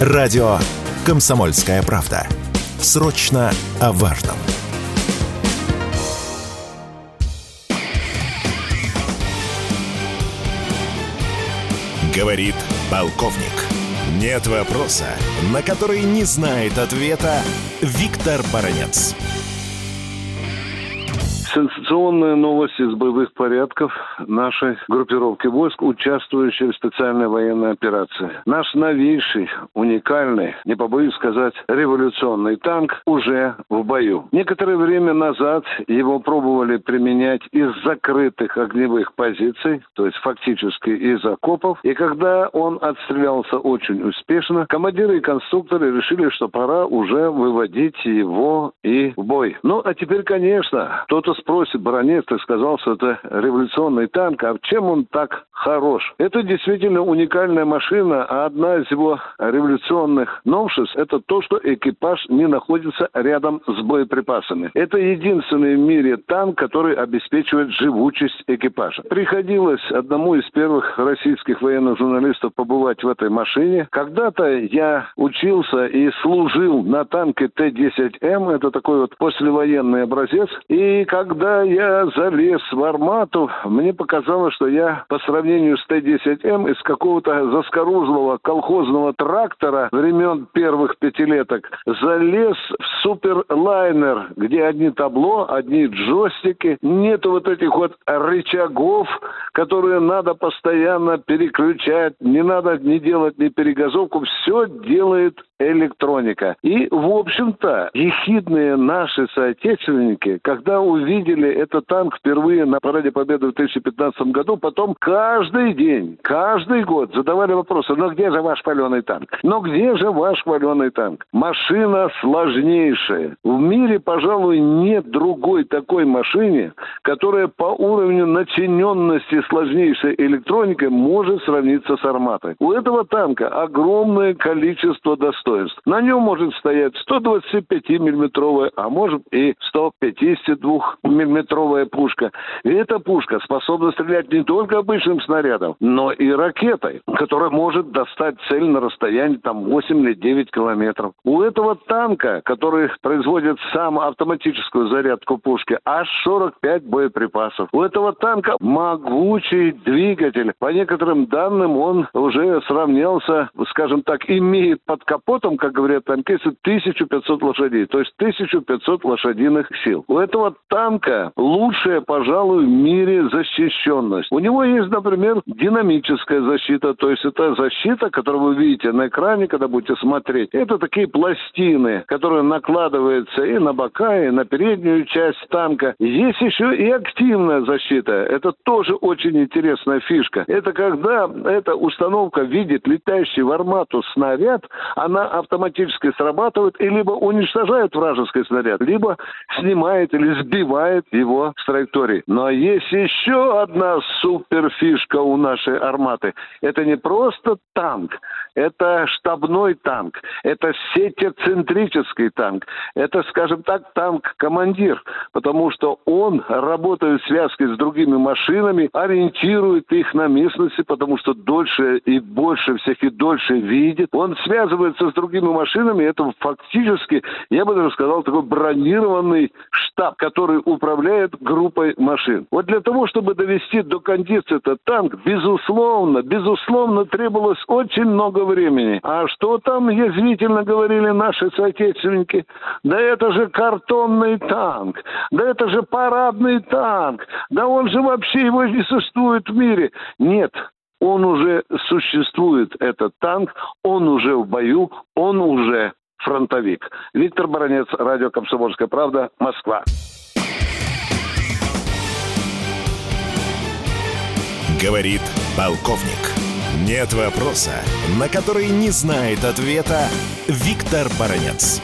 Радио «Комсомольская правда». Срочно о важном. Говорит полковник. Нет вопроса, на который не знает ответа Виктор Баранец. Сенсационные новости с боевых порядков нашей группировки войск, участвующей в специальной военной операции. Наш новейший, уникальный, не побоюсь сказать, революционный танк уже в бою. Некоторое время назад его пробовали применять из закрытых огневых позиций, то есть фактически из окопов. И когда он отстрелялся очень успешно, командиры и конструкторы решили, что пора уже выводить его и в бой. Ну, а теперь, конечно, кто-то спросит, баронец, ты сказал, что это революционный танк, а чем он так хорош? Это действительно уникальная машина, а одна из его революционных новшеств – это то, что экипаж не находится рядом с боеприпасами. Это единственный в мире танк, который обеспечивает живучесть экипажа. Приходилось одному из первых российских военных журналистов побывать в этой машине. Когда-то я учился и служил на танке Т-10М, это такой вот послевоенный образец, и когда я залез в армату, мне показалось, что я по сравнению с Т-10М из какого-то заскорузлого колхозного трактора времен первых пятилеток залез в суперлайнер, где одни табло, одни джойстики, нет вот этих вот рычагов, которые надо постоянно переключать, не надо не делать ни перегазовку, все делает электроника. И, в общем-то, ехидные наши соотечественники, когда увидели этот танк впервые на Параде Победы в 2015 году, потом каждый день, каждый год задавали вопросы, ну где же ваш паленый танк? Ну где же ваш паленый танк? Машина сложнейшая. В мире, пожалуй, нет другой такой машины, которая по уровню начиненности сложнейшей электроникой может сравниться с арматой. У этого танка огромное количество достоинств достоинств. На нем может стоять 125-миллиметровая, а может и 152-миллиметровая пушка. И эта пушка способна стрелять не только обычным снарядом, но и ракетой, которая может достать цель на расстоянии там 8 или 9 километров. У этого танка, который производит сам автоматическую зарядку пушки, аж 45 боеприпасов. У этого танка могучий двигатель. По некоторым данным он уже сравнялся, скажем так, имеет под капот расчетом, как говорят танкисты, 1500 лошадей, то есть 1500 лошадиных сил. У этого танка лучшая, пожалуй, в мире защищенность. У него есть, например, динамическая защита, то есть это защита, которую вы видите на экране, когда будете смотреть. Это такие пластины, которые накладываются и на бока, и на переднюю часть танка. Есть еще и активная защита. Это тоже очень интересная фишка. Это когда эта установка видит летящий в армату снаряд, она автоматически срабатывает и либо уничтожает вражеский снаряд, либо снимает или сбивает его с траектории. Но есть еще одна суперфишка у нашей арматы. Это не просто танк, это штабной танк, это сетецентрический танк, это, скажем так, танк-командир, потому что он работает в связке с другими машинами, ориентирует их на местности, потому что дольше и больше всех и дольше видит. Он связывается с другими машинами, это фактически, я бы даже сказал, такой бронированный штаб, который управляет группой машин. Вот для того, чтобы довести до кондиции этот танк, безусловно, безусловно, требовалось очень много времени. А что там язвительно говорили наши соотечественники? Да это же картонный танк, да это же парадный танк, да он же вообще его не существует в мире. Нет, он уже существует, этот танк, он уже в бою, он уже фронтовик. Виктор Баранец, радио «Комсомольская правда», Москва. Говорит полковник. Нет вопроса, на который не знает ответа Виктор Баранец.